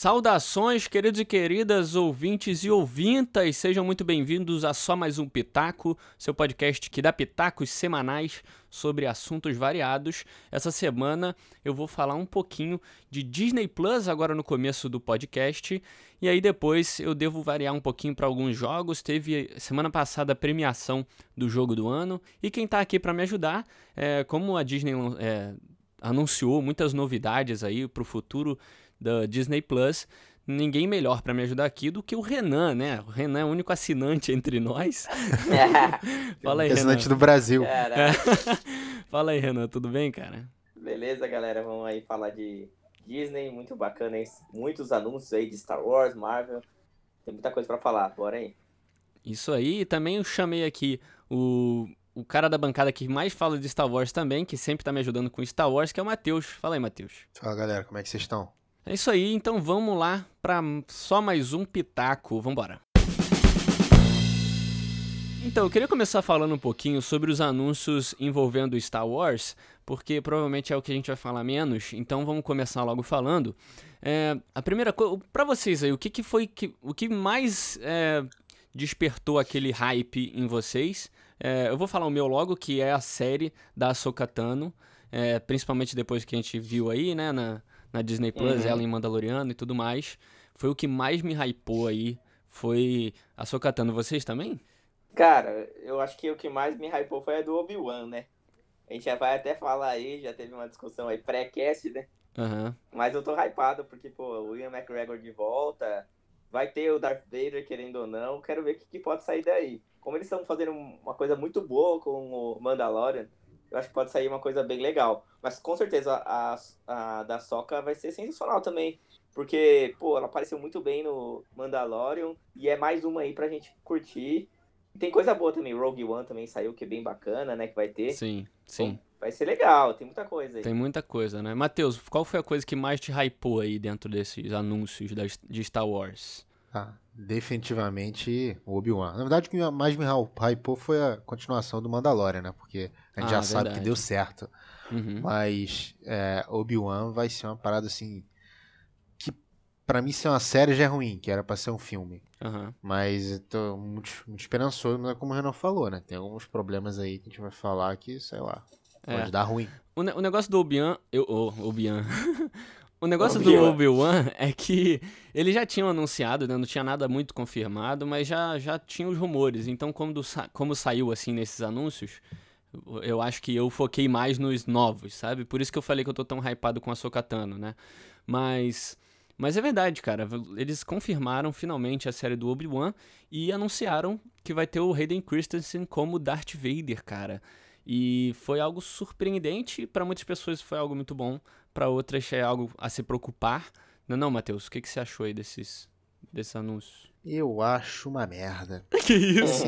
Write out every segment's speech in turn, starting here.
Saudações, queridos e queridas ouvintes e ouvintas, sejam muito bem-vindos a só mais um Pitaco, seu podcast que dá pitacos semanais sobre assuntos variados. Essa semana eu vou falar um pouquinho de Disney Plus agora no começo do podcast, e aí depois eu devo variar um pouquinho para alguns jogos. Teve semana passada a premiação do jogo do ano, e quem está aqui para me ajudar, é, como a Disney é, anunciou muitas novidades aí para o futuro da Disney Plus. Ninguém melhor para me ajudar aqui do que o Renan, né? O Renan é o único assinante entre nós. Fala aí, assinante Renan. do Brasil. Fala aí, Renan, tudo bem, cara? Beleza, galera. Vamos aí falar de Disney, muito bacana, hein? muitos anúncios aí de Star Wars, Marvel. Tem muita coisa para falar, bora aí. Isso aí, e também eu chamei aqui o, o cara da bancada que mais fala de Star Wars também, que sempre tá me ajudando com Star Wars, que é o Matheus. Fala aí, Matheus. Fala, galera, como é que vocês estão? É isso aí, então vamos lá para só mais um pitaco. Vambora. Então, eu queria começar falando um pouquinho sobre os anúncios envolvendo Star Wars, porque provavelmente é o que a gente vai falar menos, então vamos começar logo falando. É, a primeira coisa, para vocês aí, o que, que foi que, o que mais é, despertou aquele hype em vocês? É, eu vou falar o meu logo, que é a série da Ahsoka Tano, é, principalmente depois que a gente viu aí, né, na, na Disney Plus, uhum. ela em Mandaloriano e tudo mais. Foi o que mais me hypou aí. Foi a Sokatano. Vocês também? Cara, eu acho que o que mais me hypou foi a do Obi-Wan, né? A gente já vai até falar aí, já teve uma discussão aí pré-cast, né? Uhum. Mas eu tô hypado porque, pô, o Ian McGregor de volta, vai ter o Darth Vader, querendo ou não, quero ver o que, que pode sair daí. Como eles estão fazendo uma coisa muito boa com o Mandalorian, eu acho que pode sair uma coisa bem legal. Mas com certeza a, a, a da Soca vai ser sensacional também. Porque, pô, ela apareceu muito bem no Mandalorian. E é mais uma aí pra gente curtir. E tem coisa boa também. Rogue One também saiu, que é bem bacana, né? Que vai ter. Sim, sim. Bom, vai ser legal, tem muita coisa aí. Tem muita coisa, né? Matheus, qual foi a coisa que mais te hypou aí dentro desses anúncios de Star Wars? Ah, definitivamente o Obi-Wan. Na verdade, o que mais me hypou foi a continuação do Mandalorian, né? Porque a gente ah, já verdade. sabe que deu certo. Uhum. Mas é, Obi-Wan vai ser uma parada assim. Que para mim ser uma série já é ruim, que era pra ser um filme. Uhum. Mas eu tô muito, muito esperançoso, mas é como o Renan falou, né? Tem alguns problemas aí que a gente vai falar que, sei lá, pode é. dar ruim. O, o negócio do Obi-Wan. Eu, oh, Obi-Wan. O negócio Obi do Obi-Wan é que eles já tinham anunciado, né? Não tinha nada muito confirmado, mas já, já tinha os rumores. Então, como, como saiu assim nesses anúncios, eu acho que eu foquei mais nos novos, sabe? Por isso que eu falei que eu tô tão hypado com a Sokatano, né? Mas. Mas é verdade, cara. Eles confirmaram finalmente a série do Obi-Wan e anunciaram que vai ter o Hayden Christensen como Darth Vader, cara. E foi algo surpreendente, para muitas pessoas foi algo muito bom, para outras é algo a se preocupar. Não, não, Matheus, o que, que você achou aí desses, desses anúncios? Eu acho uma merda. que isso?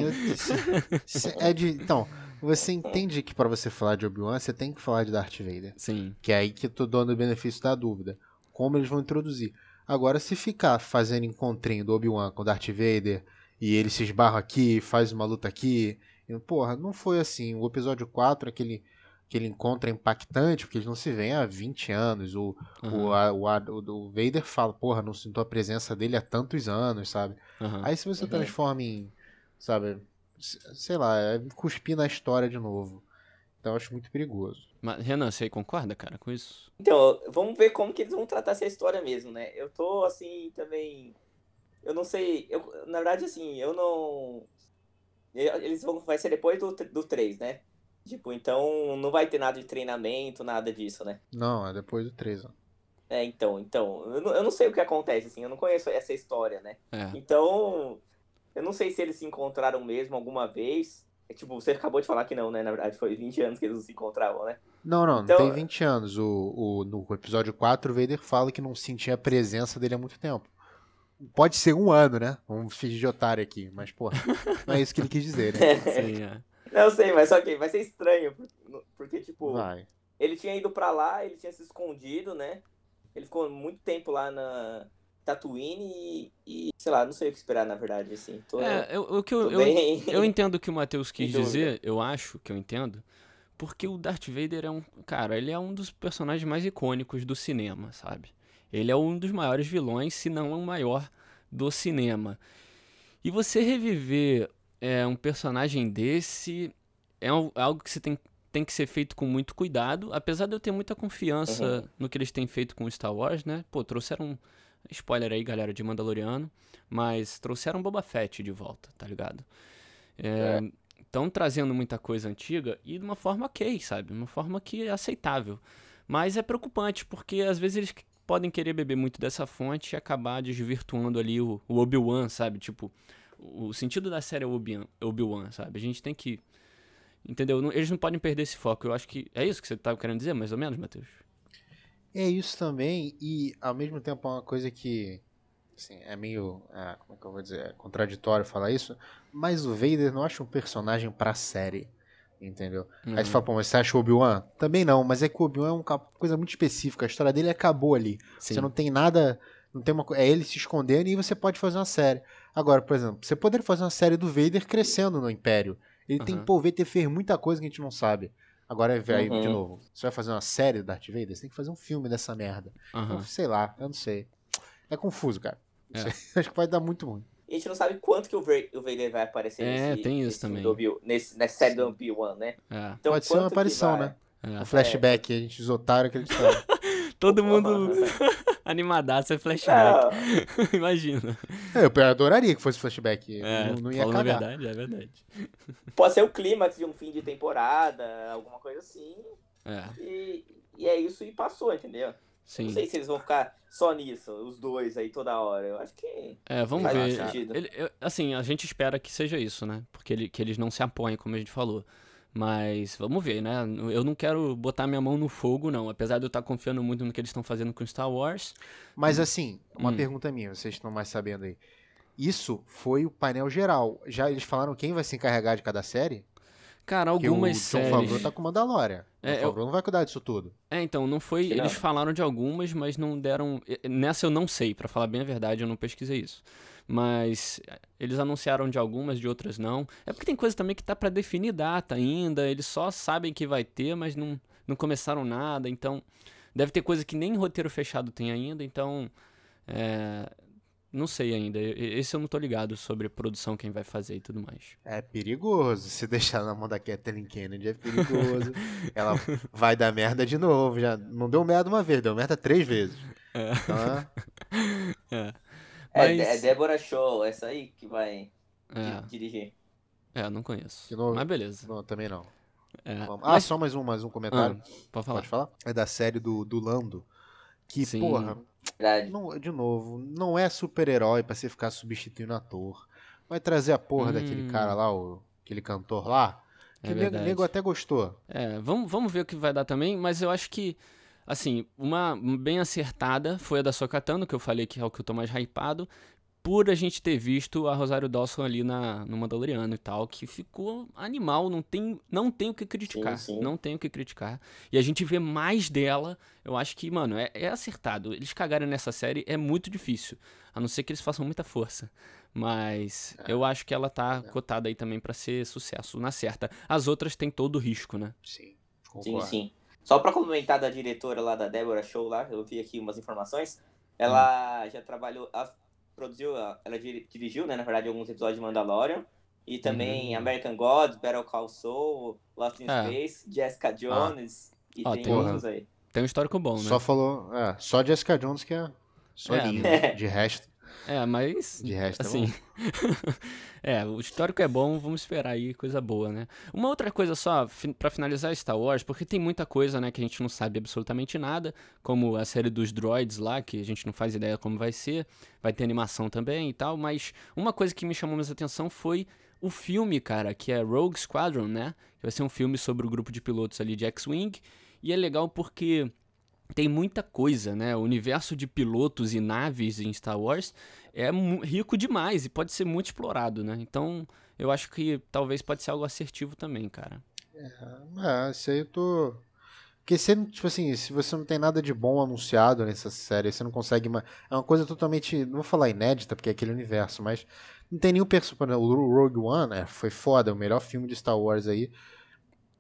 é de, então, você entende que para você falar de Obi-Wan, você tem que falar de Darth Vader. Sim. Que é aí que eu tô dando o benefício da dúvida. Como eles vão introduzir. Agora, se ficar fazendo encontrinho do Obi-Wan com Darth Vader, e ele se esbarra aqui, faz uma luta aqui, Porra, não foi assim. O episódio 4, aquele, aquele encontro é impactante, porque eles não se veem há 20 anos. O, uhum. o, a, o, a, o, Vader fala, porra, não sinto a presença dele há tantos anos, sabe? Uhum. Aí se você uhum. transforma em, sabe, sei lá, é cuspir na história de novo. Então eu acho muito perigoso. Mas, Renan, você concorda, cara, com isso? Então, vamos ver como que eles vão tratar essa história mesmo, né? Eu tô, assim, também... Eu não sei... Eu, na verdade, assim, eu não eles vão, vai ser depois do, do 3, né? Tipo, então não vai ter nada de treinamento, nada disso, né? Não, é depois do 3, ó. É, então, então, eu não, eu não sei o que acontece, assim, eu não conheço essa história, né? É. Então, eu não sei se eles se encontraram mesmo alguma vez. É, tipo, você acabou de falar que não, né? Na verdade, foi 20 anos que eles não se encontravam, né? Não, não, então... não tem 20 anos. O, o, no episódio 4, o Vader fala que não sentia a presença dele há muito tempo. Pode ser um ano, né? Vamos fingir de otário aqui, mas, pô, não é isso que ele quis dizer, né? Sim, é. Não, eu sei, mas só que vai ser estranho, porque, tipo, vai. ele tinha ido pra lá, ele tinha se escondido, né? Ele ficou muito tempo lá na Tatooine e, e sei lá, não sei o que esperar, na verdade, assim. Tô, é, eu, o que eu, eu, eu, eu entendo o que o Matheus quis dizer, eu acho que eu entendo, porque o Darth Vader é um, cara, ele é um dos personagens mais icônicos do cinema, sabe? Ele é um dos maiores vilões, se não o maior do cinema. E você reviver é, um personagem desse é algo que você tem, tem que ser feito com muito cuidado, apesar de eu ter muita confiança uhum. no que eles têm feito com Star Wars, né? Pô, trouxeram. Spoiler aí, galera, de Mandaloriano. Mas trouxeram Boba Fett de volta, tá ligado? Estão é, trazendo muita coisa antiga e de uma forma ok, sabe? Uma forma que é aceitável. Mas é preocupante, porque às vezes eles podem querer beber muito dessa fonte e acabar desvirtuando ali o, o Obi-Wan, sabe? Tipo, o sentido da série é Obi-Wan, sabe? A gente tem que. Entendeu? Eles não podem perder esse foco. Eu acho que. É isso que você estava querendo dizer, mais ou menos, Matheus? É isso também, e ao mesmo tempo é uma coisa que Assim, é meio. É, como é que eu vou dizer? É contraditório falar isso. Mas o Vader não acha um personagem pra série. Entendeu? Uhum. Aí você fala, pô, mas você acha o Obi-Wan? Também não, mas é que o Obi-Wan é uma coisa muito específica. A história dele acabou ali. Sim. Você não tem nada. Não tem uma É ele se escondendo e você pode fazer uma série. Agora, por exemplo, você poderia fazer uma série do Vader crescendo no Império. Ele uhum. tem, pô, o Vader fez muita coisa que a gente não sabe. Agora, velho, uhum. de novo, você vai fazer uma série do Darth Vader? Você tem que fazer um filme dessa merda. Então, sei lá, eu não sei. É confuso, cara. É. Acho que vai dar muito ruim. E a gente não sabe quanto que o, Vader vai aparecer é, nesse, tem isso também. nesse, nessa série do Obi-Wan, né? É. Então, Pode ser uma aparição, né? É. Um flashback, a gente, que eles Todo mundo animadaço é flashback. Imagina. É, eu adoraria que fosse flashback. É, não, não ia cagar. verdade, é verdade. Pode ser o clímax de um fim de temporada, alguma coisa assim. É. E, e é isso e passou, entendeu? Sim. Não sei se eles vão ficar só nisso, os dois aí toda hora. Eu acho que. É, vamos ver. Ele, eu, assim, a gente espera que seja isso, né? Porque ele, que eles não se apoiem, como a gente falou. Mas vamos ver, né? Eu não quero botar minha mão no fogo, não. Apesar de eu estar confiando muito no que eles estão fazendo com Star Wars. Mas assim, uma hum. pergunta minha, vocês estão mais sabendo aí. Isso foi o painel geral. Já eles falaram quem vai se encarregar de cada série? Cara, algumas o séries. O Favreau tá com Mandalorian. É, o Favreau eu... não vai cuidar disso tudo. É, então, não foi. Que eles falaram de algumas, mas não deram. Nessa eu não sei, para falar bem a verdade, eu não pesquisei isso. Mas eh, eles anunciaram de algumas, de outras não. É porque tem coisa também que tá para definir data ainda. Eles só sabem que vai ter, mas não, não começaram nada. Então, deve ter coisa que nem roteiro fechado tem ainda. Então, é, não sei ainda. Esse eu não tô ligado sobre produção, quem vai fazer e tudo mais. É perigoso. Se deixar na mão da Kathleen Kennedy é perigoso. Ela vai dar merda de novo. Já não deu merda uma vez, deu merda três vezes. É. Então, é. é. Mas... É, é Débora Show, essa aí que vai é. dirigir. É, não conheço. Novo... Mas beleza. Não, também não. É. Ah, Mas... só mais um, mais um comentário. Ah, pode falar. Pode falar? É da série do, do Lando. Que, Sim. porra, não, de novo, não é super-herói pra você ficar substituindo ator. Vai trazer a porra hum. daquele cara lá, o, aquele cantor lá. Que é nego, nego até gostou. É, vamos, vamos ver o que vai dar também, mas eu acho que, assim, uma bem acertada foi a da Sokatano, que eu falei que é o que eu tô mais hypado por a gente ter visto a Rosário Dawson ali na, no Mandaloriano e tal, que ficou animal, não tem, não tem o que criticar, sim, sim. não tem o que criticar. E a gente vê mais dela, eu acho que, mano, é, é acertado. Eles cagarem nessa série é muito difícil, a não ser que eles façam muita força. Mas é. eu acho que ela tá é. cotada aí também para ser sucesso na certa. As outras têm todo o risco, né? Sim, concordo. Sim, sim. Só pra comentar da diretora lá da Deborah Show lá, eu vi aqui umas informações. Ela hum. já trabalhou produziu, ela dirigiu, né, na verdade, alguns episódios de Mandalorian. E também uhum. American Gods, Battle Call Saul, Lost in é. Space, Jessica Jones ah. e ah, tem, tem outros aí. Tem um histórico bom, né? Só falou, é, só Jessica Jones que é só é, linda. Né? De resto. É, mas. De resto, é assim. é, o histórico é bom, vamos esperar aí coisa boa, né? Uma outra coisa só, para finalizar Star Wars, porque tem muita coisa, né, que a gente não sabe absolutamente nada, como a série dos droids lá, que a gente não faz ideia como vai ser, vai ter animação também e tal, mas uma coisa que me chamou mais atenção foi o filme, cara, que é Rogue Squadron, né? Que vai ser um filme sobre o grupo de pilotos ali de X-Wing, e é legal porque tem muita coisa, né? O universo de pilotos e naves em Star Wars é rico demais e pode ser muito explorado, né? Então, eu acho que talvez pode ser algo assertivo também, cara. É, é isso aí eu tô. Porque você, tipo assim, se você não tem nada de bom anunciado nessa série, você não consegue. Uma... É uma coisa totalmente. Não vou falar inédita, porque é aquele universo, mas não tem nenhum personagem. O Rogue One né, foi foda, é o melhor filme de Star Wars aí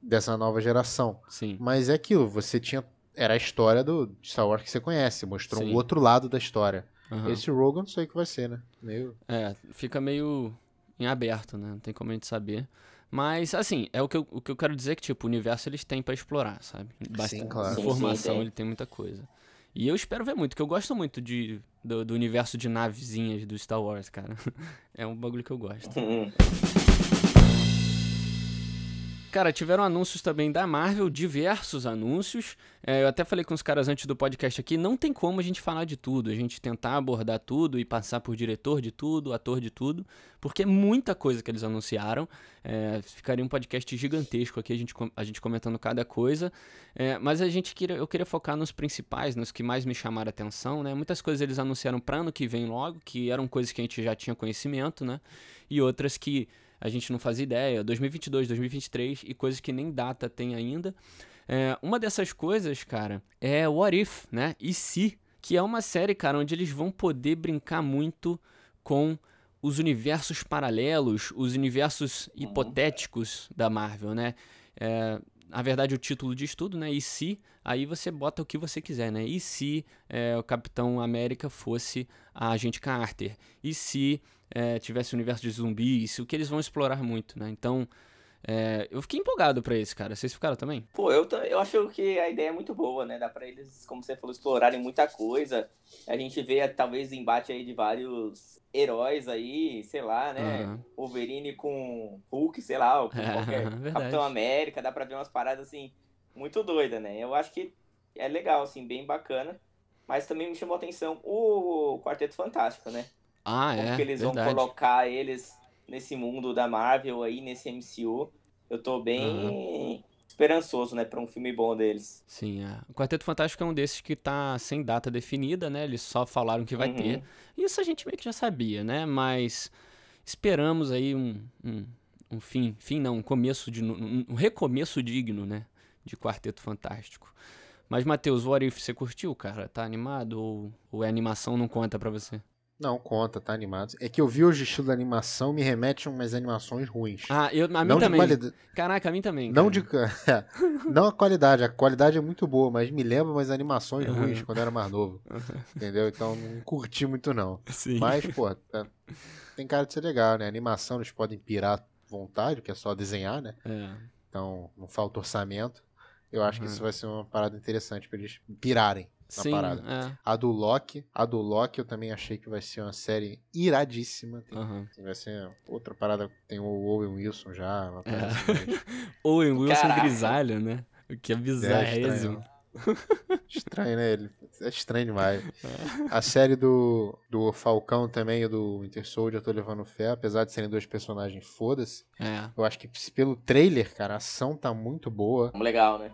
dessa nova geração. Sim. Mas é aquilo, você tinha era a história do Star Wars que você conhece, mostrou Sim. um outro lado da história. Aham. Esse Rogue eu não sei o que vai ser, né? Meio... É, fica meio em aberto, né? Não tem como a gente saber. Mas, assim, é o que eu, o que eu quero dizer que, tipo, o universo eles têm pra explorar, sabe? Bastante claro. Sim, informação, sim, tem. ele tem muita coisa. E eu espero ver muito, que eu gosto muito de, do, do universo de navezinhas do Star Wars, cara. É um bagulho que eu gosto. Cara, tiveram anúncios também da Marvel, diversos anúncios. É, eu até falei com os caras antes do podcast aqui, não tem como a gente falar de tudo, a gente tentar abordar tudo e passar por diretor de tudo, ator de tudo, porque é muita coisa que eles anunciaram. É, ficaria um podcast gigantesco aqui, a gente, a gente comentando cada coisa. É, mas a gente queria, eu queria focar nos principais, nos que mais me chamaram a atenção, né? Muitas coisas eles anunciaram para ano que vem logo, que eram coisas que a gente já tinha conhecimento, né? E outras que a gente não fazia ideia, 2022, 2023 e coisas que nem data tem ainda. É, uma dessas coisas, cara, é What If, né? E se, que é uma série, cara, onde eles vão poder brincar muito com os universos paralelos, os universos hipotéticos da Marvel, né? É, na verdade, o título diz tudo, né? E se, aí você bota o que você quiser, né? E se é, o Capitão América fosse a Agente Carter? E se é, tivesse o universo de zumbis? O que eles vão explorar muito, né? Então, é, eu fiquei empolgado pra esse, cara. Vocês ficaram também? Pô, eu, eu acho que a ideia é muito boa, né? Dá pra eles, como você falou, explorarem muita coisa. A gente vê, talvez, embate aí de vários heróis aí, sei lá, né? Aham. Wolverine com Hulk, sei lá, ou com É, qualquer verdade. Capitão América. Dá pra ver umas paradas, assim, muito doidas, né? Eu acho que é legal, assim, bem bacana. Mas também me chamou a atenção o Quarteto Fantástico, né? Ah, Como é. que eles verdade. vão colocar eles nesse mundo da Marvel aí, nesse MCU. Eu tô bem esperançoso, né, pra um filme bom deles. Sim, é. O Quarteto Fantástico é um desses que tá sem data definida, né? Eles só falaram que vai Uhum. ter. Isso a gente meio que já sabia, né? Mas esperamos aí um, um, um fim, fim não, um começo de, um, recomeço digno, né? De Quarteto Fantástico. Mas, Matheus, o What If, você curtiu, cara? Tá animado ou, ou é animação não conta pra você? Não, conta, tá animado. É que eu vi hoje o estilo da animação, me remete a umas animações ruins. Ah, eu, a mim não de também. qualidade. Caraca, a mim também. Não cara. de. é, não a qualidade, a qualidade é muito boa, mas me lembra umas animações Aham. ruins quando eu era mais novo. Entendeu? Então não curti muito, não. Sim. Mas, pô, tá- tem cara de ser legal, né? Animação eles podem pirar à vontade, que é só desenhar, né? É. Então não falta orçamento. Eu acho que Uhum. isso vai ser uma parada interessante pra eles pirarem na Sim, parada. é. A do Loki, a do Loki eu também achei que vai ser uma série iradíssima. Tem- Aham. Vai ser outra parada. Tem o Owen Wilson já. Uma parada É. assim, mas Owen Wilson Caraca. grisalho, né? O que é bizarrésimo. Estranho, né? Ele é estranho demais. A série do, do Falcão também e do Winter Soldier eu tô levando fé, apesar de serem dois personagens foda-se. É. Eu acho que pelo trailer, cara, a ação tá muito boa, Legal, né?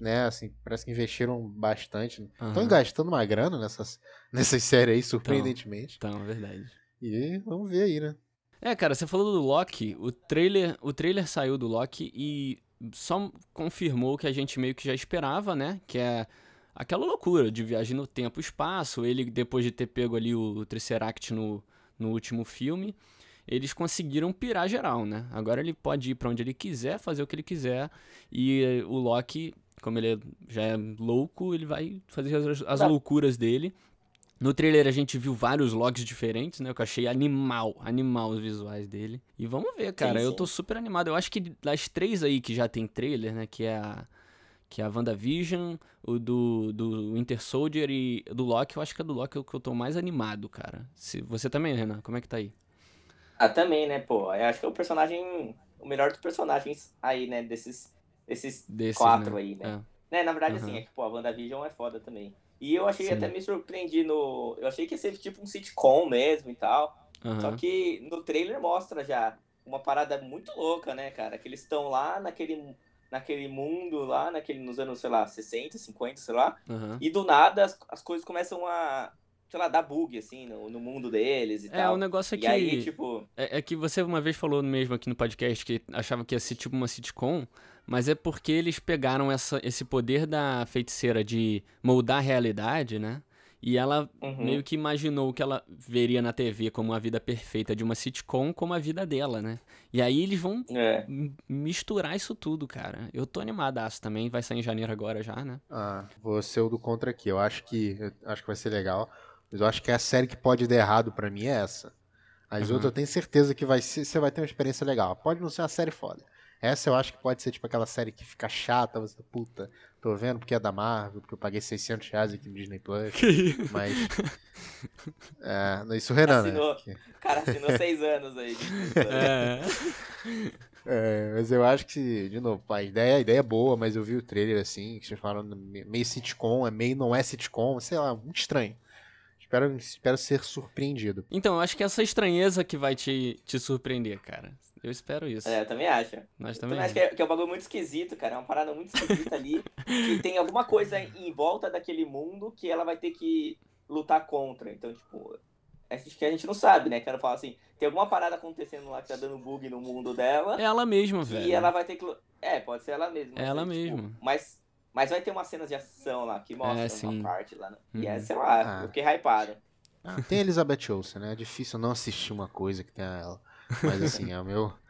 Né? Assim, parece que investiram bastante. Estão Aham. gastando uma grana nessas, nessas séries aí, surpreendentemente. Então, é verdade. E vamos ver aí, né? É, cara, você falou do Loki, o trailer, o trailer saiu do Loki e só confirmou o que a gente meio que já esperava, né? Que é aquela loucura de viagem no tempo e espaço. Ele, depois de ter pego ali o Tesseract no, no último filme, eles conseguiram pirar geral, né? Agora ele pode ir pra onde ele quiser, fazer o que ele quiser. E o Loki, como ele é- já é louco, ele vai fazer as, as Tá. loucuras dele. No trailer a gente viu vários logs diferentes, né? Que eu achei animal, animal os visuais dele. E vamos ver, cara. Sim, eu sim. tô super animado. Eu acho que das três aí que já tem trailer, né? Que é a, que é a WandaVision, o do, do Winter Soldier e do Loki. Eu acho que é do Loki o que eu tô mais animado, cara. Se, você também, Renan? Como é que tá aí? Ah, também, né, pô? Eu acho que é o personagem, o melhor dos personagens aí, né, desses, Desses, quatro né? aí, né? É. Né, na verdade, Aham. assim, é que, pô, a WandaVision é foda também. E eu achei, Sim. até me surpreendi no... Eu achei que ia ser tipo um sitcom mesmo e tal. Só Aham. que no trailer mostra já uma parada muito louca, né, cara? Que eles estão lá naquele, naquele mundo lá, naquele, nos anos, sei lá, 60, 50, sei lá. aham. E do nada as, as coisas começam a, sei lá, dar bug, assim, no, no mundo deles e É, tal. o negócio é que. E aí, tipo, É, é que você uma vez falou mesmo aqui no podcast que achava que ia ser tipo uma sitcom, mas é porque eles pegaram essa, esse poder da feiticeira de moldar a realidade, né? E ela Uhum. meio que imaginou o que ela veria na TV como a vida perfeita de uma sitcom, como a vida dela, né? E aí eles vão É. misturar isso tudo, cara. Eu tô animadaço também, vai sair em janeiro agora já, né? Ah, vou ser o do contra aqui. Eu acho que eu acho que vai ser legal, mas eu acho que a série que pode dar errado pra mim é essa. As Uhum. outras eu tenho certeza que vai ser, você vai ter uma experiência legal. Pode não ser uma série foda. Essa eu acho que pode ser tipo aquela série que fica chata, você puta, tô vendo porque é da Marvel, porque eu paguei 600 reais aqui no Disney Plus, mas é, isso o Renan, né? Assinou. Que- O cara assinou seis anos aí. É. É, mas eu acho que, de novo, a ideia, a ideia é boa, mas eu vi o trailer assim, que vocês falaram meio sitcom, é meio não é sitcom, sei lá, muito estranho. Espero, espero ser surpreendido. Então, eu acho que essa estranheza que vai te, te surpreender, cara. Eu espero isso. É, eu também acho. Nós Eu também. também acho que é, que é um bagulho muito esquisito, cara. É uma parada muito esquisita ali. que tem alguma coisa em volta daquele mundo que ela vai ter que lutar contra. Então, tipo, acho que a gente não sabe, né? Quero falar assim, tem alguma parada acontecendo lá que tá dando bug no mundo dela. É ela mesma, E velho. ela vai ter que. É, pode ser ela mesma. É ela tipo, mesma. Mas, mas vai ter umas cenas de ação lá que mostram É, sim. uma parte lá. Né? Uhum. E é, sei lá, Ah. eu fiquei hypado. Ah, tem a Elizabeth Olsen, né? É difícil não assistir uma coisa que tem ela. Mas assim, é o meu.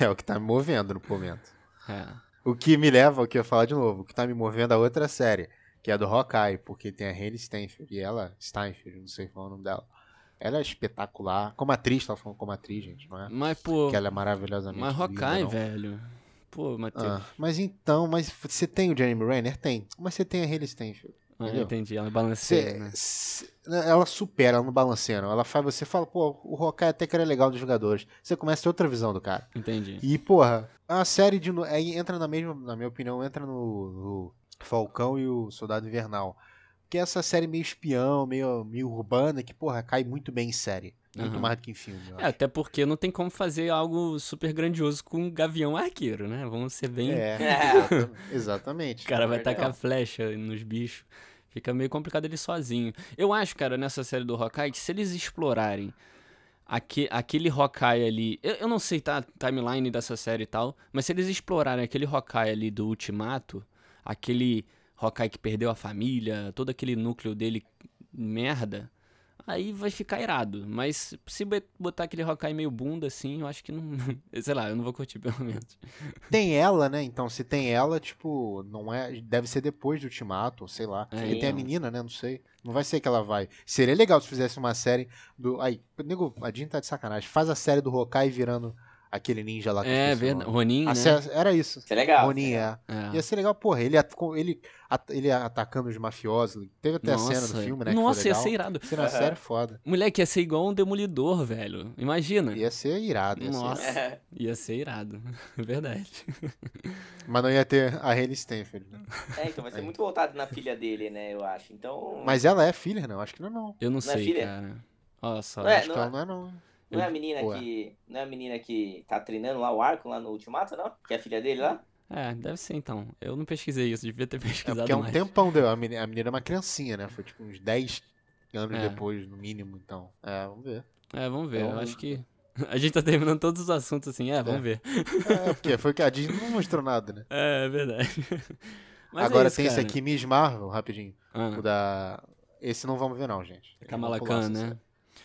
É o que tá me movendo no momento. É. O que me leva ao que eu ia falar de novo, o que tá me movendo a outra série, que é a do Hawkeye, porque tem a Hayley Steinfeld, e ela, Steinfeld, não sei qual é o nome dela. Ela é espetacular. Como atriz, tava falando como atriz, gente, não é? Mas, pô. Que ela é maravilhosamente Mas linda, Hawkeye, não. velho. Pô, Matheus. Ah, mas então, mas você tem o Jeremy Renner? Tem. Mas você tem a Hayley Steinfeld. Ah, entendi. Ela balanceia, Você, né? se- ela supera, ela não balanceia, não. Ela faz, você fala, pô, o Hawkeye até que era legal dos jogadores. Você começa a ter outra visão do cara. Entendi. E, porra, a série de. Aí entra na mesma, na minha opinião, entra no, no Falcão e o Soldado Invernal. Que é essa série meio espião, meio, meio urbana, que, porra, cai muito bem em série. Muito Aham. mais do que em filme. eu É, acho. até porque não tem como fazer algo super grandioso com um gavião arqueiro, né? Vamos ser bem. É, É. exata- exatamente. O cara vai Verdade. tacar flecha nos bichos. Fica meio complicado ele sozinho. Eu acho, cara, nessa série do Hawkeye, que se eles explorarem aque- aquele Hawkeye ali. Eu, eu não sei tá, timeline dessa série e tal, mas se eles explorarem aquele Hawkeye ali do Ultimato, aquele Hawkeye que perdeu a família, todo aquele núcleo dele merda, aí vai ficar irado. Mas se botar aquele Hawkeye meio bunda assim, eu acho que não. Sei lá, eu não vou curtir pelo menos. Tem ela, né? Então, se tem ela, tipo, não é. Deve ser depois do Ultimato, sei lá. É, Porque tem a então. menina, né? Não sei. Não vai ser que ela vai. Seria legal se fizesse uma série do. Aí, nego, a Jean tá de sacanagem. Faz a série do Hawkeye virando aquele ninja lá que É verdade. Ronin, né? Era isso. Isso é legal. Ronin, é é. É. Ia ser legal, porra, ele, ele, ele atacando os mafiosos. Teve até a cena do filme, né? Nossa, que ia foi ser legal. irado. Ia ser uma Aham. série foda. Moleque, ia ser igual um demolidor, velho. Imagina. Ia ser irado. Ia ser Nossa. irado. É. Ia ser irado. Verdade. Mas não ia ter a Hayley Stenfield. né? É, então vai ser Aí. muito voltado na filha dele, né? Eu acho. Então. Mas ela é filha, não? Acho que não é, não. Eu não Não é sei, filha? cara. Olha só. Não é, Acho que ela não é, não. Não é a menina Ué. que. Não é a menina que tá treinando lá o arco lá no Ultimato, não? Que é a filha dele lá? É, deve ser então. Eu não pesquisei isso, devia ter É pesquisado porque é um mais. tempão deu. A menina, a menina é uma criancinha, né? Foi tipo uns 10 anos É. depois, no mínimo, então. É, vamos ver. É, vamos ver. Então- Eu acho que. A gente tá terminando todos os assuntos assim, é, vamos É. ver. É, porque foi que a Disney não mostrou nada, né? É, é verdade. Mas é Agora isso, tem esse cara. aqui, Miss Marvel, rapidinho. Ah, O da. Esse não vamos ver, não, gente. Kamala Khan, né?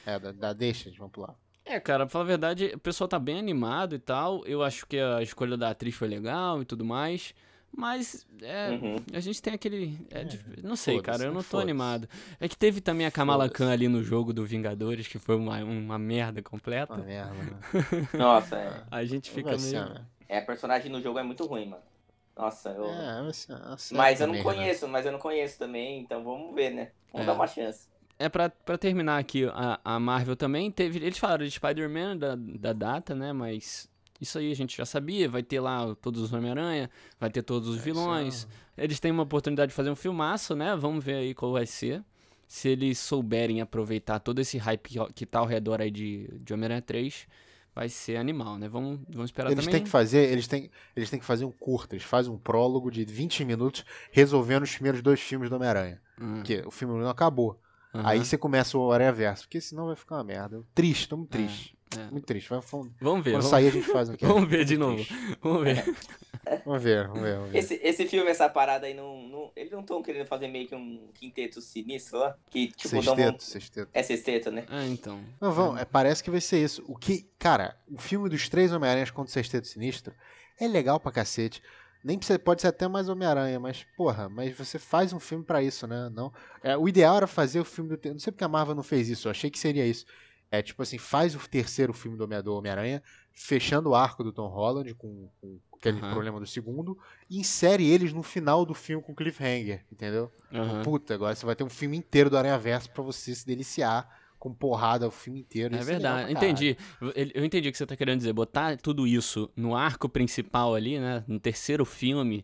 É, da, da deixa, gente, vamos pular. É, cara, pra falar a verdade, o pessoal tá bem animado e tal. Eu acho que a escolha da atriz foi legal e tudo mais. Mas é, Uhum. a gente tem aquele. é dif- não sei, cara, eu não tô animado. É que teve também a Kamala. Khan ali no jogo do Vingadores, que foi uma, uma merda completa. Uma merda, né? Nossa, é. A gente fica meio. né? É, a personagem no jogo é muito ruim, mano. Nossa, eu. É, série mas eu não também, né? conheço, mas eu não conheço também, então vamos ver, né? Vamos É. dar uma chance. É pra, pra terminar aqui, a, a Marvel também teve. Eles falaram de Spider-Man, da, da data, né? Mas isso aí a gente já sabia. Vai ter lá todos os Homem-Aranha, vai ter todos os É, vilões. isso Eles têm uma oportunidade de fazer um filmaço, né? Vamos ver aí qual vai ser. Se eles souberem aproveitar todo esse hype que- que tá ao redor aí de, de Homem-Aranha 3, vai ser animal, né? Vamos, vamos esperar Eles também. têm que fazer, eles têm, eles têm que fazer um curta, eles fazem um prólogo de 20 minutos resolvendo os primeiros dois filmes do Homem-Aranha. Ah, Porque o filme não acabou. Aham. Aí você começa o Aranha Verso, porque senão vai ficar uma merda. Triste, tô muito triste. é. Muito triste. Vai, quando Vamos ver. Vamos, sair a gente faz um vamos ver de novo. Vamos ver. Vamos ver, vamos ver. Vamos ver. Esse, esse filme, essa parada aí, não, não, eles não estão querendo fazer meio que um quinteto sinistro lá? Que, tipo, dão uma... Sexteto, sexteto. É sexteto, né? Ah, então. Não, vão, é, parece que vai ser isso. O que, cara, o filme dos três Homem-Aranhas contra o Sexteto Sinistro é legal pra cacete. Nem precisa, pode ser até mais Homem-Aranha, mas, porra, mas você faz um filme pra isso, né? Não, é, o ideal era fazer o filme do. Não sei porque a Marvel não fez isso, eu achei que seria isso. É tipo assim, faz o terceiro filme do Homem- do Homem-Aranha, fechando o arco do Tom Holland com, com aquele Aham. problema do segundo, e insere eles no final do filme com cliffhanger, entendeu? Aham. Puta, agora você vai ter um filme inteiro do Aranha Verso pra você se deliciar com porrada o filme inteiro. É Isso legal verdade, caralho. entendi. Eu- Eu entendi o que você tá querendo dizer. Botar tudo isso no arco principal ali, né? No terceiro filme,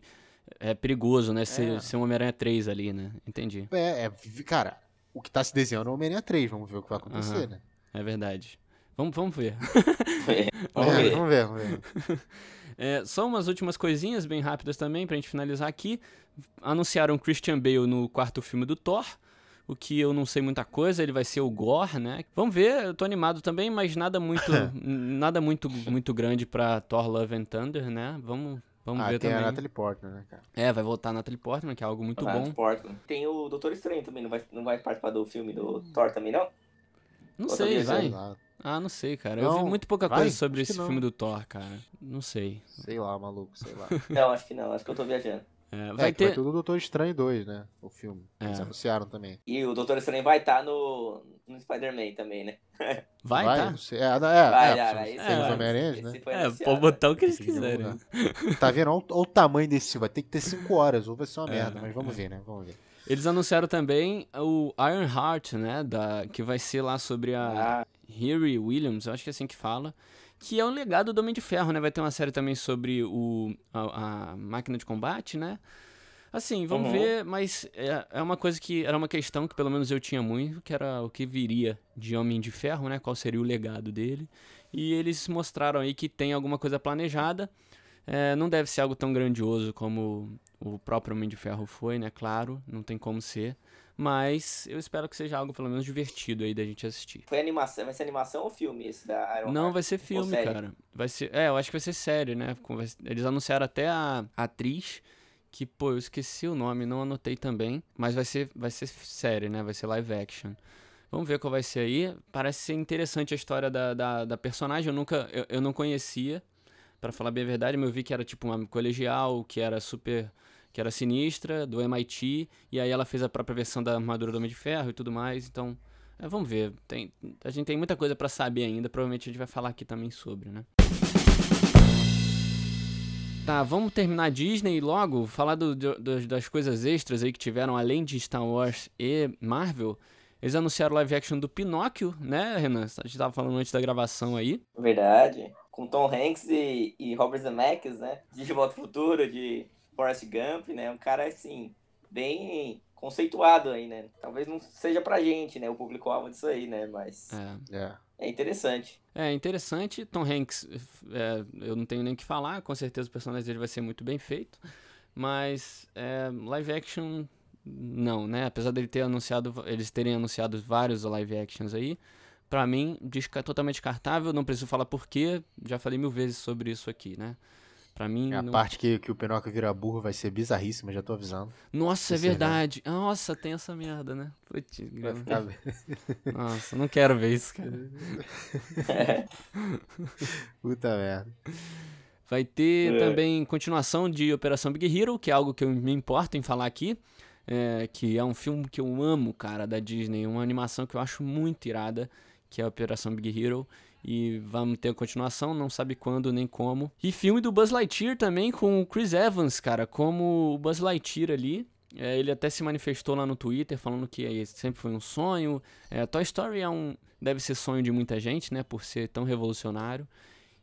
é perigoso, né? Ser, É. ser um Homem-Aranha 3 ali, né? Entendi. É, é, cara, o que tá se desenhando é o Homem-Aranha 3, vamos ver o que vai acontecer, Aham. né? É verdade. Vamos, vamos ver. Vamos É, ver. vamos ver, vamos ver. É, só umas últimas coisinhas bem rápidas também pra gente finalizar aqui. Anunciaram Christian Bale no quarto filme do Thor. O que eu não sei muita coisa, ele vai ser o Gore, né? Vamos ver, eu tô animado também, mas nada muito nada muito muito grande pra Thor Love and Thunder, né? Vamos vamos ah, ver tem a também. Natalie Portman, né, cara? É, vai voltar a Natalie Portman, que é algo muito Vai, bom. Portman. Tem o Doutor Estranho também, não vai, não vai participar do filme do Thor também, não? Não Outra sei, vai. Lá, Ah, não sei, cara. Eu vi Não, muito pouca vai? coisa sobre Acho esse não. filme do Thor, cara. Não sei. sei lá, maluco, sei lá. Não, acho que não, acho que eu tô viajando. É, Vai, vai é, que vai ter. ter o Doutor Estranho 2, né? O filme. É. Eles anunciaram também. E o Doutor Estranho vai estar no, no Spider-Man também, né? Vai, tá? Não sei. É, é, é, Vai, é, são- vai. são Esse os vai. Né? É, pode botar o que eles Tem quiserem. Tá vendo? Olha o, tamanho desse filme. Vai ter que ter 5 horas, ou vai ser uma É, merda, mas vamos ver, né? Vamos ver. Eles anunciaram também o Iron Heart, né? Da, que vai ser lá sobre a Ah, Harry Williams, eu acho que é assim que fala. Que é o legado do Homem de Ferro, né? Vai ter uma série também sobre o, a, a máquina de combate, né? Assim, vamos Uhum. ver, mas é, é uma coisa que era uma questão que pelo menos eu tinha muito, que era o que viria de Homem de Ferro, né? Qual seria o legado dele. E eles mostraram aí que tem alguma coisa planejada. É, não deve ser algo tão grandioso como o próprio Homem de Ferro foi, né? Claro, não tem como ser. Mas eu espero que seja algo pelo menos divertido aí da gente assistir. foi animação, vai ser animação ou filme esse da Iron Não, Heart? vai ser filme, cara. Vai ser, é, eu acho que vai ser série, né? Eles anunciaram até a atriz que, pô, eu esqueci o nome, não anotei também, mas vai ser vai ser série, né? Vai ser live action. Vamos ver qual vai ser aí. Parece ser interessante a história da, da, da personagem. Eu nunca, eu, eu não conhecia, pra falar bem a verdade, mas eu vi que era tipo uma colegial, que era super, que era sinistra, do MIT, e aí ela fez a própria versão da armadura do Homem de Ferro e tudo mais. Então, é, vamos ver. Tem, a gente tem muita coisa pra saber ainda. Provavelmente a gente vai falar aqui também sobre, né? Tá, vamos terminar a Disney logo, falar do- do- das- coisas extras aí que tiveram além de Star Wars e Marvel. Eles anunciaram o live action do Pinóquio, né, Renan? A gente tava falando antes da gravação aí. Verdade. Com Tom Hanks e, e Robert Zemeckis, né? De Volta ao Futuro, de Forrest Gump, né? Um cara, assim, bem conceituado aí, né? Talvez não seja pra gente, né? O público-alvo disso aí, né? Mas É. É. é interessante. É interessante. Tom Hanks, é, eu não tenho nem o que falar, com certeza o personagem dele vai ser muito bem feito. Mas é, live action, não, né? Apesar dele ter anunciado, eles terem anunciado vários live actions aí, pra mim, desca- totalmente descartável. Não preciso falar porquê, já falei mil vezes sobre isso aqui, né? Pra mim. É a não- parte que, que o Pinóquio vira burro vai ser bizarríssima, já tô avisando. Nossa, é é verdade. Nossa, tem essa merda, né? Putz, Vai ficar... Nossa, não quero ver isso, cara. Puta merda. Vai ter É. também continuação de Operação Big Hero, que é algo que eu me importo em falar aqui. é, que é um filme que eu amo, cara, da Disney. Uma animação que eu acho muito irada, que é a Operação Big Hero. E vamos ter a continuação, não sabe quando nem como. E filme do Buzz Lightyear também, com o Chris Evans, cara, como o Buzz Lightyear ali. É, ele até se manifestou lá no Twitter falando que é, sempre foi um sonho. É, Toy Story é um, deve ser sonho de muita gente, né? Por ser tão revolucionário.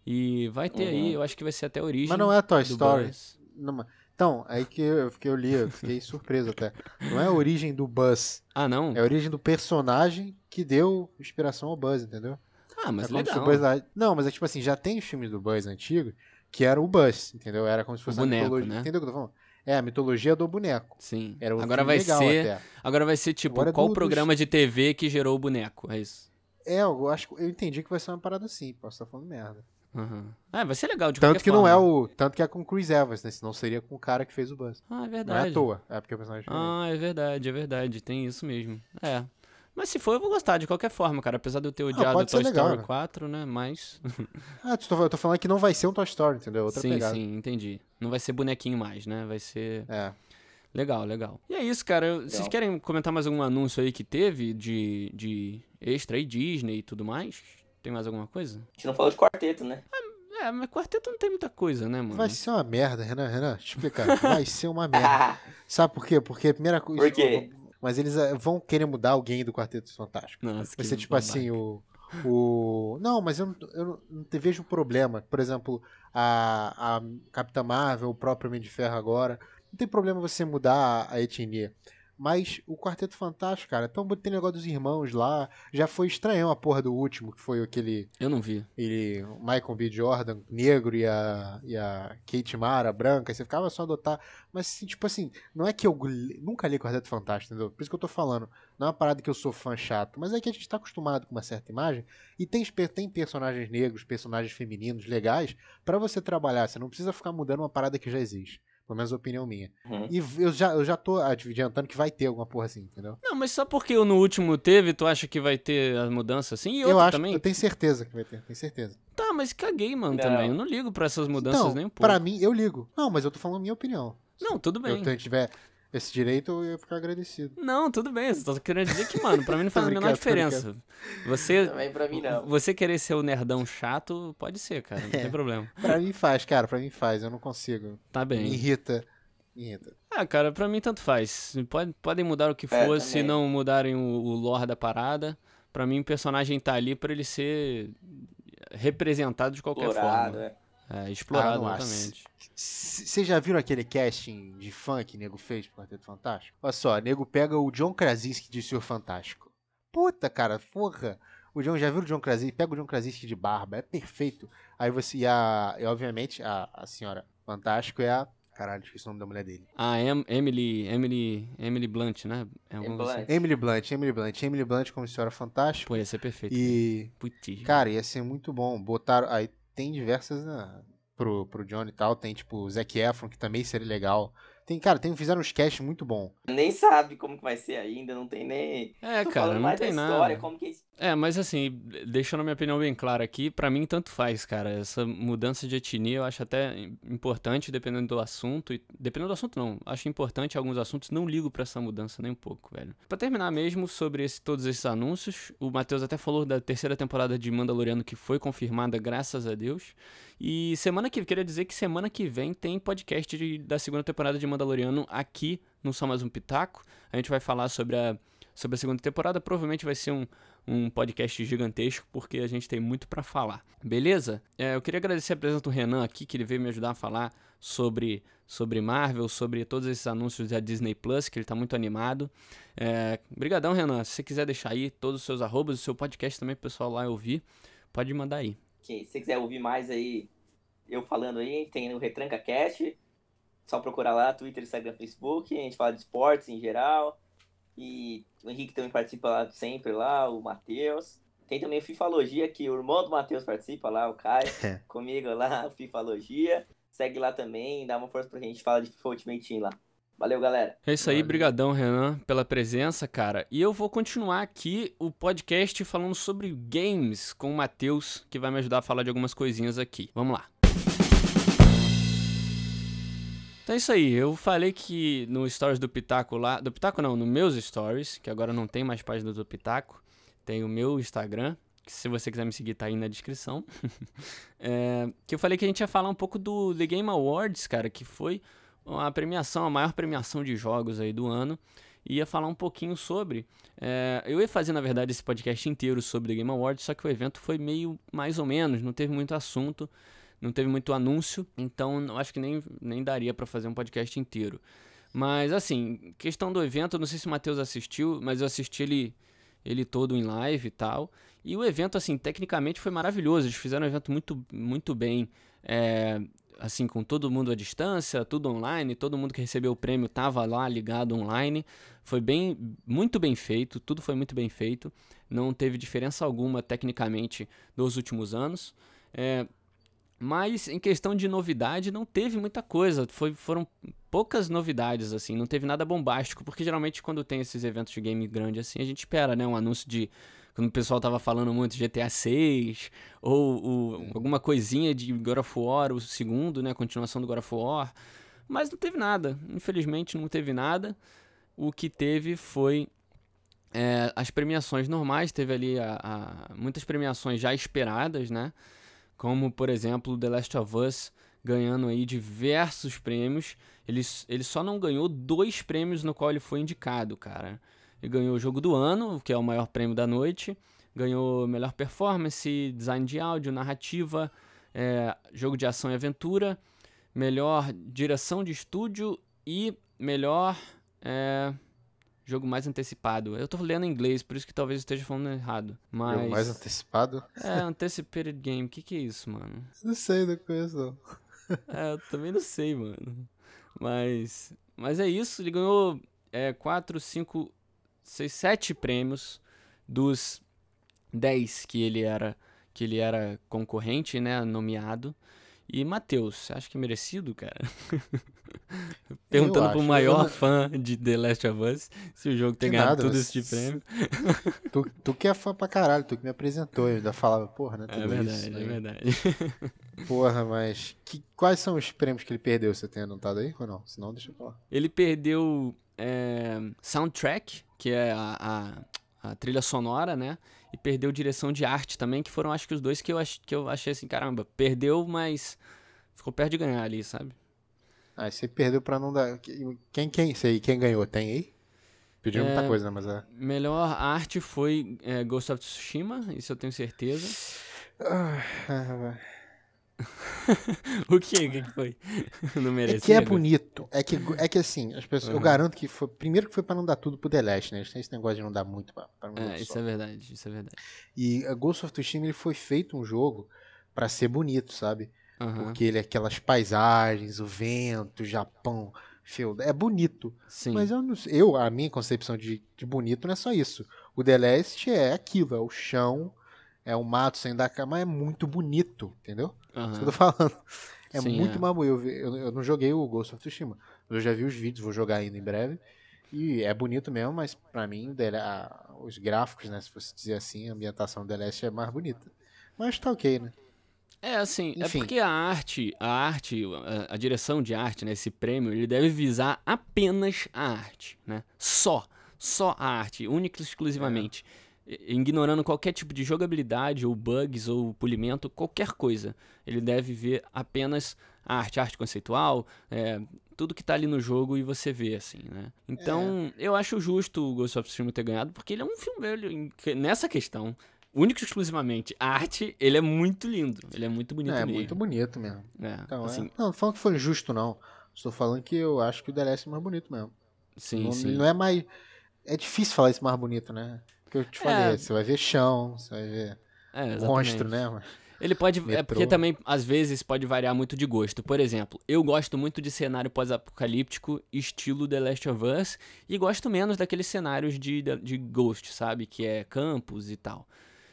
E vai ter aí, Uhum. eu acho que vai ser até a origem. Mas não é Toy Story. Não, então, aí que eu, que eu li, eu fiquei surpreso até. Não é a origem do Buzz, Ah, não? é a origem do personagem que deu inspiração ao Buzz, entendeu? Ah, mas é legal. o Buzz Não, mas é tipo assim, já tem os filmes do Buzz antigo que era o Buzz, entendeu? Era como se fosse a boneco, mitologia. né? Entendeu o que eu tô falando? É, a mitologia do boneco. Sim. Era um agora vai ser, até. agora vai ser tipo Agora é qual do- programa de TV que gerou o boneco, é isso. É, eu acho que eu entendi que vai ser uma parada assim, posso estar falando merda. Uhum. É, vai ser legal de Tanto que forma. não é o. Tanto que é com o Chris Evans, né? Senão seria com o cara que fez o Buzz. Ah, é Não é verdade. à toa. É porque o personagem é. Ah, é verdade, é verdade. Tem isso mesmo. É. Mas se for, eu vou gostar de qualquer forma, cara. Apesar de eu ter odiado pode Toy legal, Story né? 4, né? Mas. Ah, eu tô, eu tô falando que não vai ser um Toy Story, entendeu? Outra sim, pegada. sim, entendi. Não vai ser bonequinho mais, né? Vai ser. É. Legal, legal. E é isso, cara. Eu- Vocês Legal. querem comentar mais algum anúncio aí que teve de, de extra aí, Disney e tudo mais? Tem mais alguma coisa? A gente não falou de quarteto, né? É, mas quarteto não tem muita coisa, né, mano? Vai ser uma merda, Renan. Renan, deixa eu explicar. Vai ser uma merda. Sabe por quê? Porque a primeira coisa. Por quê? Mas eles eh, vão querer mudar alguém do Quarteto Fantástico. Nossa, Vai ser tipo assim, o. O... Não, mas eu não, eu não- não te vejo problema. Por exemplo, a, a Capitã Marvel, o próprio Homem de Ferro agora. Não tem problema você mudar a, a etnia. Mas o Quarteto Fantástico, cara, tão tem negócio dos irmãos lá. Já foi estranhão a porra do último, que foi aquele. Eu não vi. ele, o Michael B. Jordan, negro, e a, e a Kate Mara, branca, você ficava só adotar. Mas, assim, tipo assim, não é que eu nunca li Quarteto Fantástico, entendeu? Por isso que eu tô falando. Não é uma parada que eu sou fã chato, mas é que a gente tá acostumado com uma certa imagem, e tem, tem personagens negros, personagens femininos legais, pra você trabalhar. Você não precisa ficar mudando uma parada que já existe. Pelo menos a opinião minha. Uhum. E eu já, eu já tô adiantando que vai ter alguma porra assim, entendeu? Não, mas só porque no último teve, tu acha que vai ter a mudança assim? E eu acho, também? eu tenho certeza que vai ter, tenho certeza. Tá, mas caguei, mano, Não. também. Eu não ligo pra essas mudanças Então, nem um pouco. pra mim, eu ligo. Não, mas eu tô falando a minha opinião. Não, tudo bem. eu t- tiver esse direito, eu ia ficar agradecido. Não, tudo bem. Você tá querendo dizer que, mano, pra mim não faz a Tô menor tô diferença. Você, Também pra mim não. você querer ser o nerdão chato, pode ser, cara. Não É. tem problema. Pra mim faz, cara, pra mim faz, eu não consigo. Tá Me bem. irrita. Me irrita. Ah, cara, pra mim tanto faz. Pode, podem mudar o que É, for, se não mudarem o, o lore da parada. Pra mim, o personagem tá ali pra ele ser representado de qualquer Explorado, forma. é. É, explorado, Ah, não acho. exatamente. Vocês já viram aquele casting de fã que o nego fez pro Quarteto Fantástico? Olha só, o nego pega o John Krasinski de Senhor Fantástico. Puta, cara, porra. O John, já viu o John Krasinski? Pega o John Krasinski de barba, é perfeito. Aí você, e, a, e obviamente, a, a senhora Fantástico é a... Caralho, esqueci o nome da mulher dele. Ah, Em- Emily, Emily, Emily Blunt, né? É Blunt. assim. Emily Blunt, Emily Blunt. Emily Blunt como senhora Fantástico. Pô, ia ser perfeito. E Putz. Cara, ia ser muito bom. Botaram. Aí tem diversas né, pro, pro Johnny e tal. Tem tipo o Zac Efron, que também seria legal. Tem, cara, tem, fizeram uns cast muito bom. Nem sabe como que vai ser ainda, não tem nem. É, Tô cara, não mais tem da nada. história, como que É, mas assim, deixando a minha opinião bem clara aqui, pra mim tanto faz, cara. Essa mudança de etnia eu acho até importante, dependendo do assunto. E, dependendo do assunto, não. Acho importante alguns assuntos, não ligo pra essa mudança nem um pouco, velho. Pra terminar mesmo, sobre esse- todos esses anúncios, o Matheus até falou da terceira temporada de Mandaloriano que foi confirmada, graças a Deus. E semana que queria dizer que semana que vem tem podcast de- da segunda temporada de Mandaloriano aqui no Só Mais Um Pitaco. A gente vai falar sobre a, sobre a segunda temporada. Provavelmente vai ser um, um podcast gigantesco, porque a gente tem muito pra falar. Beleza? É, eu queria agradecer a presença do Renan aqui, que ele veio me ajudar a falar sobre, sobre Marvel, sobre todos esses anúncios da Disney Plus, que ele tá muito animado. É, brigadão, Renan. Se você quiser deixar aí todos os seus arrobas, o seu podcast também, pro pessoal lá ouvir, pode mandar aí. Que se você quiser ouvir mais aí, eu falando aí, tem o Retranca Cast. Só procurar lá, Twitter, Instagram, Facebook. A gente fala de esportes em geral. E o Henrique também participa lá sempre lá, o Matheus. Tem também o Fifalogia, que o irmão do Matheus participa lá, o Caio. Comigo lá, o Fifalogia. Segue lá também, dá uma força pra gente falar de FIFA Ultimate Team lá. Valeu, galera. É isso aí, brigadão, Renan, pela presença, cara. E eu vou continuar aqui o podcast falando sobre games com o Matheus, que vai me ajudar a falar de algumas coisinhas aqui. Vamos lá. Então é isso aí, eu falei que no stories do Pitaco lá, do Pitaco não, no meus stories, que agora não tem mais página do Pitaco, tem o meu Instagram, que se você quiser me seguir tá aí na descrição. É, que eu falei que a gente ia falar um pouco do The Game Awards, cara, que foi a premiação, a maior premiação de jogos aí do ano. E ia falar um pouquinho sobre. é, eu ia fazer, na verdade, esse podcast inteiro sobre The Game Awards, só que o evento foi meio mais ou menos, não teve muito assunto, não teve muito anúncio, então eu acho que nem, nem daria pra fazer um podcast inteiro. Mas assim, questão do evento, não sei se o Matheus assistiu, mas eu assisti ele, ele todo em live e tal. E o evento, assim, tecnicamente foi maravilhoso. Eles fizeram um evento muito, muito bem. é, assim, com todo mundo à distância, tudo online, todo mundo que recebeu o prêmio tava lá ligado online. Foi bem, muito bem feito, tudo foi muito bem feito. Não teve diferença alguma tecnicamente dos últimos anos. É, Mas em questão de novidade, não teve muita coisa. Foi, foram poucas novidades, assim. Não teve nada bombástico. Porque geralmente quando tem esses eventos de game grande assim, a gente espera, né? Um anúncio de. Quando o pessoal tava falando muito de GTA 6, ou, ou alguma coisinha de God of War, o segundo, né? A continuação do God of War. Mas não teve nada. Infelizmente não teve nada. O que teve foi é, as premiações normais. Teve ali a, a, muitas premiações já esperadas, né? como por exemplo The Last of Us ganhando aí diversos prêmios. Ele, ele só não ganhou dois prêmios no qual ele foi indicado, cara. Ele ganhou o jogo do ano, que é o maior prêmio da noite. Ganhou melhor performance, design de áudio, narrativa, é, jogo de ação e aventura, melhor direção de estúdio e melhor é, jogo mais antecipado. Eu tô lendo em inglês, por isso que talvez eu esteja falando errado. Mas... Jogo mais antecipado? É, Anticipated Game. O que que é isso, mano? Não sei, não conheço não. É, eu também não sei, mano. Mas... Mas é isso, ele ganhou é, 4, 5, 6, 7 prêmios dos 10 que ele era que ele era concorrente, né, nomeado. E Matheus, acha que é merecido, cara? Perguntando pro maior eu... fã de The Last of Us se o jogo tem ganhado nada, tudo esse tipo prêmio. Tu, tu que é fã pra caralho, tu que me apresentou, eu ainda falava, porra, né? Tudo é verdade, isso, é verdade. Porra, mas que, quais são os prêmios que ele perdeu? Você tem anotado aí ou não? Senão deixa eu falar. Ele perdeu é, Soundtrack, que é a, a, a trilha sonora, né? e perdeu direção de arte também, que foram acho que os dois que eu, ach, que eu achei assim, caramba, perdeu, mas ficou perto de ganhar ali, sabe? Ah, você perdeu pra não dar. Quem, quem, sei, quem ganhou? Tem aí? Pediu é, muita coisa, né? Mas é. Melhor arte foi é, Ghost of Tsushima, isso eu tenho certeza. Ah, o que? O que foi? Não. É que é bonito. É que, é que assim, as pessoas, uhum. eu garanto que foi. Primeiro que foi pra não dar tudo pro The Last, né? Tem esse negócio de não dar muito pra, pra um É, isso só. é verdade, isso é verdade. E a Ghost of Tsushima ele foi feito um jogo para ser bonito, sabe? Uhum. Porque ele é aquelas paisagens, o vento, o Japão. É bonito. Sim. Mas eu, eu, a minha concepção de, de bonito não é só isso. O The Last é aquilo, é o chão, é o mato sem dar cama, é muito bonito, entendeu? Uhum. Isso que eu tô falando. É Sim, muito é. mamu. Eu, eu, eu, não joguei o Ghost of Tsushima. Eu já vi os vídeos, vou jogar ainda em breve. E é bonito mesmo, mas para mim a, os gráficos, né, se fosse dizer assim, a ambientação do The Last é mais bonita. Mas tá ok, né? É assim, é Enfim. é porque a arte, a arte, a, a, direção de arte, né, esse prêmio, ele deve visar apenas a arte, né? Só, só a arte, única e exclusivamente. É ignorando qualquer tipo de jogabilidade ou bugs ou polimento, qualquer coisa. Ele deve ver apenas a arte, a arte conceitual, é, tudo que está ali no jogo e você vê, assim, né? Então, é. eu acho justo o Ghost of Tsushima ter ganhado, porque ele é um filme, ele, nessa questão, único e exclusivamente, a arte, ele é muito lindo, ele é muito bonito é, mesmo. É, muito bonito mesmo. É, então, assim, é... Não, não falando que foi injusto, não. Estou falando que eu acho que o The Last é mais bonito mesmo. Sim, não, sim. Não é mais... É difícil falar isso mais bonito, né? Que eu te falei, é. você vai ver chão, você vai ver é, monstro, né? Ele pode. Metrô. É porque também, às vezes, pode variar muito de gosto. Por exemplo, eu gosto muito de cenário pós-apocalíptico, estilo The Last of Us, e gosto menos daqueles cenários de, de Ghost, sabe? Que é campos e tal.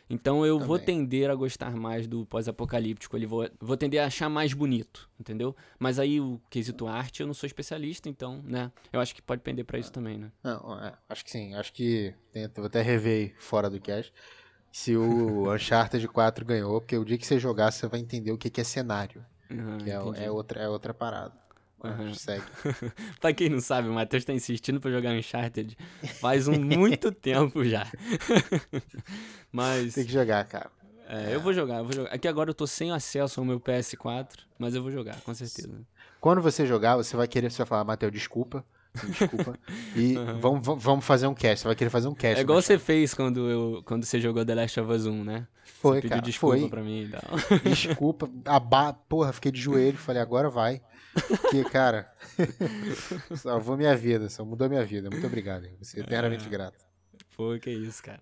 Então eu Também. vou tender a gostar mais do pós-apocalíptico, ele vou, vou tender a achar mais bonito, entendeu? Mas aí o quesito arte eu não sou especialista, então, né? Eu acho que pode pender para isso também, né? Não, é, acho que sim, acho que vou até rever fora do cast se o Uncharted 4 ganhou, porque o dia que você jogar você vai entender o que, que é cenário, uhum, que é, é, outra, é outra parada. Uhum. Segue. pra quem não sabe, o Matheus tá insistindo pra jogar Uncharted faz um muito tempo já. mas. Tem que jogar, cara. É, é, eu vou jogar, eu vou jogar. Aqui agora eu tô sem acesso ao meu PS4, mas eu vou jogar, com certeza. Quando você jogar, você vai querer, você vai falar, Matheus, desculpa. Desculpa. E uhum. vamos, vamos fazer um cast. Você vai querer fazer um cast. É igual você fez quando, eu, quando você jogou The Last of Us 1, né? Foi, você pediu cara. desculpa foi. pra mim e tal. Desculpa. Aba... Porra, fiquei de joelho. Falei, agora vai. Que, cara, salvou minha vida, só mudou minha vida. Muito obrigado. Você é eternamente é... grato. Pô, que isso, cara.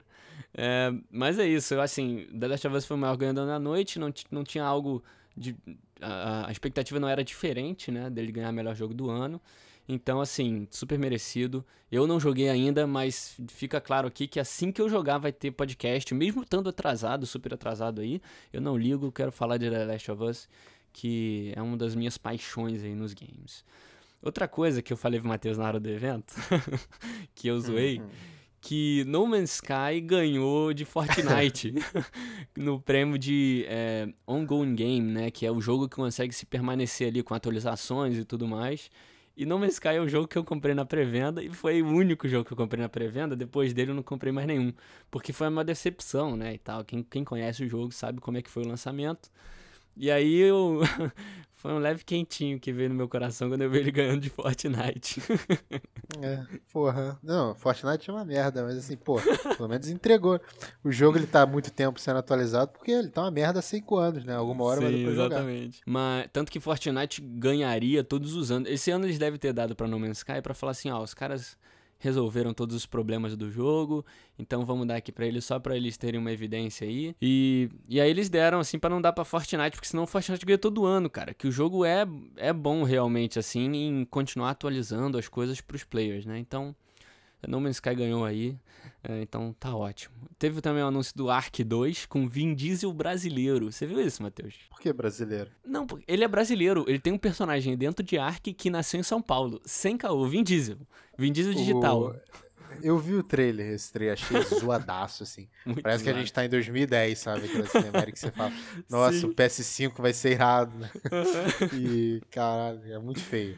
É, mas é isso, assim, The Last of Us foi o maior ganhador na noite, não, não tinha algo de... A, a, expectativa não era diferente, né, dele ganhar melhor jogo do ano. Então, assim, super merecido. Eu não joguei ainda, mas fica claro aqui que assim que eu jogar vai ter podcast, mesmo estando atrasado, super atrasado aí. Eu não ligo, quero falar de The Last of Us, que é uma das minhas paixões aí nos games. Outra coisa que eu falei pro Matheus na hora do evento, que eu zoei, uhum. que No Man's Sky ganhou de Fortnite no prêmio de é, Ongoing Game, né? Que é o jogo que consegue se permanecer ali com atualizações e tudo mais. E No Man's Sky é o jogo que eu comprei na pré-venda e foi o único jogo que eu comprei na pré-venda. Depois dele eu não comprei mais nenhum, porque foi uma decepção, né, e tal. Quem, quem conhece o jogo sabe como é que foi o lançamento. E aí eu foi um leve quentinho que veio no meu coração quando eu vi ele ganhando de Fortnite. é, porra. Não, Fortnite é uma merda, mas assim, pô, pelo menos entregou. O jogo ele tá há muito tempo sendo atualizado porque ele tá uma merda há 5 anos, né? Alguma hora Sim, vai depois exatamente. Jogar. Mas tanto que Fortnite ganharia todos os anos. Esse ano eles devem ter dado para No Man's Sky para falar assim, ó, os caras resolveram todos os problemas do jogo, então vamos dar aqui para eles só para eles terem uma evidência aí. E, e aí eles deram assim para não dar para Fortnite, porque senão o Fortnite ganha todo ano, cara. Que o jogo é é bom realmente assim em continuar atualizando as coisas para os players, né? Então, No Man's Sky ganhou aí, é, então tá ótimo. Teve também o anúncio do Ark 2 com Vin Diesel brasileiro. Você viu isso, Matheus? Por que brasileiro? Não, ele é brasileiro. Ele tem um personagem dentro de Ark que nasceu em São Paulo, sem caô, Vin Diesel. Vin Diesel digital. O... Eu vi o trailer, esse trailer, achei zoadaço, assim. Muito Parece zoado. que a gente tá em 2010, sabe? Aquela Cinemérica que você fala, nossa, Sim. o PS5 vai ser irado, né? e, caralho, é muito feio.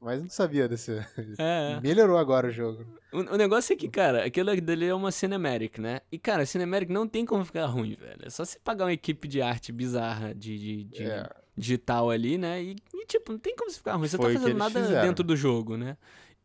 Mas não sabia desse. É. Melhorou agora o jogo. O, o, negócio é que, cara, aquilo dali é uma Cinematic, né? E, cara, Cinematic não tem como ficar ruim, velho. É só você pagar uma equipe de arte bizarra de, de, de é. digital ali, né? E, e, tipo, não tem como você ficar ruim. Você Foi tá fazendo nada fizeram. dentro do jogo, né?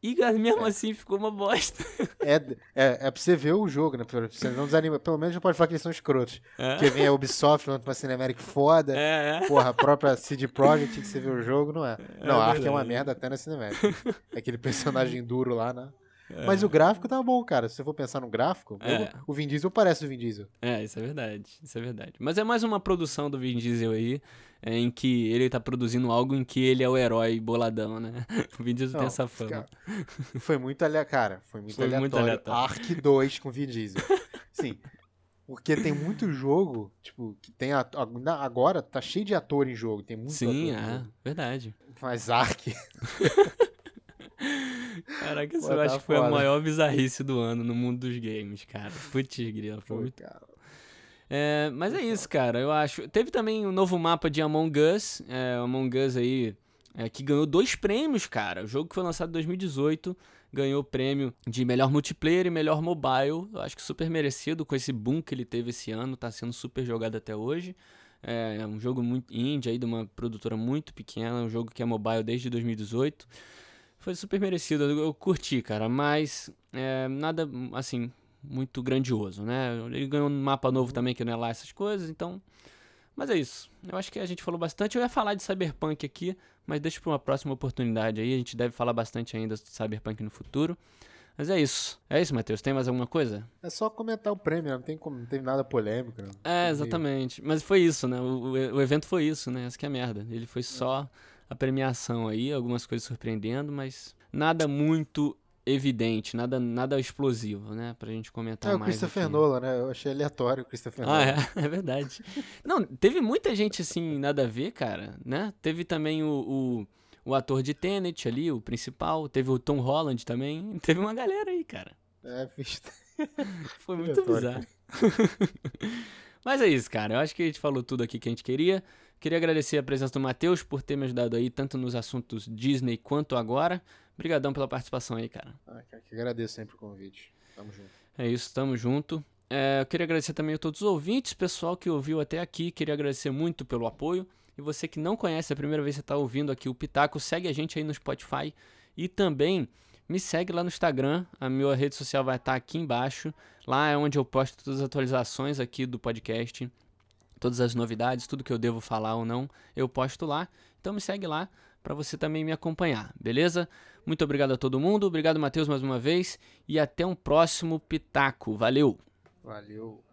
E mesmo é. assim ficou uma bosta. É, é, é pra você ver o jogo, né? Pra você não desanima. Pelo menos não pode falar que eles são escrotos. É. Porque vem a Ubisoft falando uma Cinematic foda. É, é. Porra, a própria CD Projekt que você vê o jogo, não é. é não, a Ark é uma merda até na Cinematic. Aquele personagem duro lá, né? É. Mas o gráfico tá bom, cara. Se você for pensar no gráfico, é. o Vin Diesel parece o Vin Diesel. É, isso é verdade. Isso é verdade. Mas é mais uma produção do Vin Diesel aí, é, em que ele tá produzindo algo em que ele é o herói boladão, né? O Vin Diesel Não, tem essa fama. Cara, foi muito aleatório. Cara, foi muito foi aleatório. Muito aleatório. Ark 2 com Vin Diesel. Sim. Porque tem muito jogo, tipo, que tem. Agora tá cheio de ator em jogo. Tem muito Sim, é, verdade. Mas Ark. Caraca, isso Pô, eu tá acho que foi a maior bizarrice do ano no mundo dos games, cara. Putz, grila, foi muito... É, mas é isso, cara, eu acho. Teve também um novo mapa de Among Us, é, Among Us aí, é, que ganhou dois prêmios, cara. O jogo que foi lançado em 2018 ganhou o prêmio de melhor multiplayer e melhor mobile. Eu acho que super merecido com esse boom que ele teve esse ano, tá sendo super jogado até hoje. É, é um jogo muito indie aí de uma produtora muito pequena, um jogo que é mobile desde 2018 foi super merecido. Eu curti, cara, mas é, nada assim muito grandioso, né? Ele ganhou um mapa novo também que não é lá essas coisas, então. Mas é isso. Eu acho que a gente falou bastante. Eu ia falar de Cyberpunk aqui, mas deixa para uma próxima oportunidade aí. A gente deve falar bastante ainda de Cyberpunk no futuro. Mas é isso. É isso, Matheus. Tem mais alguma coisa? É só comentar o prêmio, não tem, como, não tem nada polêmico. Não. É, exatamente. Mas foi isso, né? O, o, evento foi isso, né? Essa que é a merda. Ele foi só a premiação aí, algumas coisas surpreendendo, mas nada muito evidente, nada, nada explosivo, né? Pra gente comentar é, mais. É o Christopher aqui. Nolan, né? Eu achei aleatório o Christopher ah, Nolan. Ah, é, é verdade. Não, teve muita gente assim, nada a ver, cara, né? Teve também o, o, o ator de Tenet ali, o principal. Teve o Tom Holland também. Teve uma galera aí, cara. É, fiz. Foi muito bizarro. Mas é isso, cara. Eu acho que a gente falou tudo aqui que a gente queria. Queria agradecer a presença do Matheus por ter me ajudado aí, tanto nos assuntos Disney quanto agora. Obrigadão pela participação aí, cara. Ah, que agradeço sempre o convite. Tamo junto. É isso, tamo junto. É, eu queria agradecer também a todos os ouvintes, pessoal que ouviu até aqui. Queria agradecer muito pelo apoio. E você que não conhece, é a primeira vez que você está ouvindo aqui o Pitaco, segue a gente aí no Spotify. E também me segue lá no Instagram. A minha rede social vai estar aqui embaixo. Lá é onde eu posto todas as atualizações aqui do podcast todas as novidades, tudo que eu devo falar ou não, eu posto lá. Então me segue lá para você também me acompanhar, beleza? Muito obrigado a todo mundo, obrigado Matheus mais uma vez e até um próximo Pitaco. Valeu. Valeu.